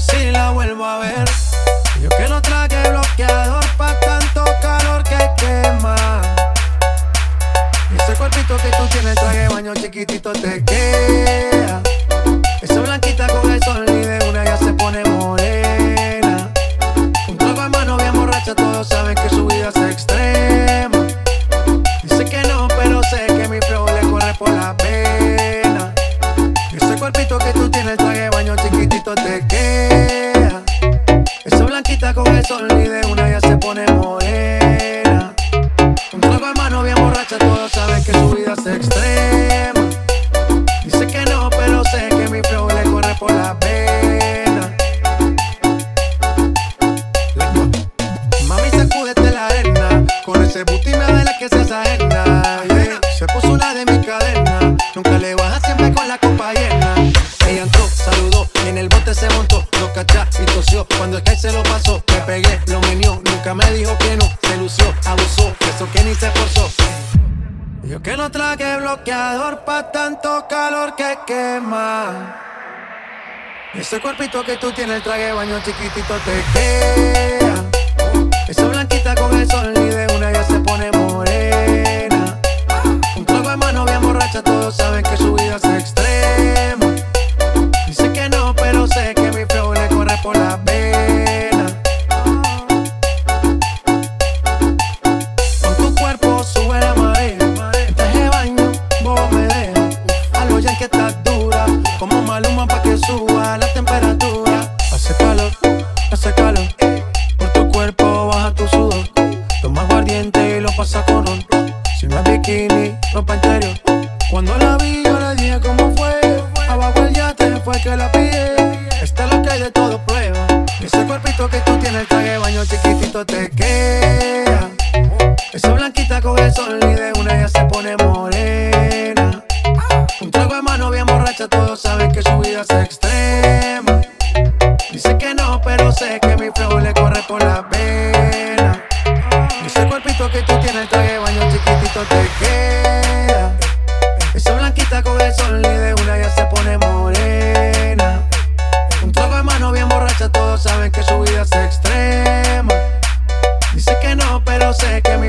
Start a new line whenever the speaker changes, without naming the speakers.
si la vuelvo a ver. Yo que no traje bloqueador pa' tanto calor que quema. Ese cuerpito que tú tienes, traje baño chiquitito te queda. Esa blanquita con el sol y de una ya se pone morena. Un trago de mano bien borracha, todos saben que su vida es extrema. Dice que no, pero sé que mi flow le corre por la pena. Ese cuerpito que tú tienes, traje baño chiquitito te queda. Sol de una ya se pone morena. Un trago de bien borracha, todos saben que su vida es extrema. Dice que no, pero sé que mi flow le corre por la pena. Mami, sacúdete la arena. Con ese booty me duele que se ajena. yeah. Se puso una de mis cadenas. Nunca le baja siempre con la copa llena. Ella entró, saludó y en el bote se montó. Y tosió. Cuando el que se lo pasó, me pegué, lo menió. Nunca me dijo que no. Se lució, abusó. Eso que ni se esforzó. Yo que no traje bloqueador pa' tanto calor que quema. Ese cuerpito que tú tienes, el traje baño chiquitito te queda. Hace calor, hace calor. Por tu cuerpo baja tu sudor. Toma aguardiente y lo pasa con ron. Si no es bikini, ropa interior. Cuando la vi, yo le dije cómo fue. Abajo el yate fue que la pillé. Este es lo que hay de todo prueba. Ese cuerpito que tú tienes, el traje de baño chiquitito te queda. sé que mi flow le corre por la vena. Ese cuerpito que tú tienes, el traje de baño chiquitito te queda. Esa blanquita con el sol y de una ya se pone morena. Un trago de mano bien borracha, todos saben que su vida es extrema. Dice que no, pero sé que me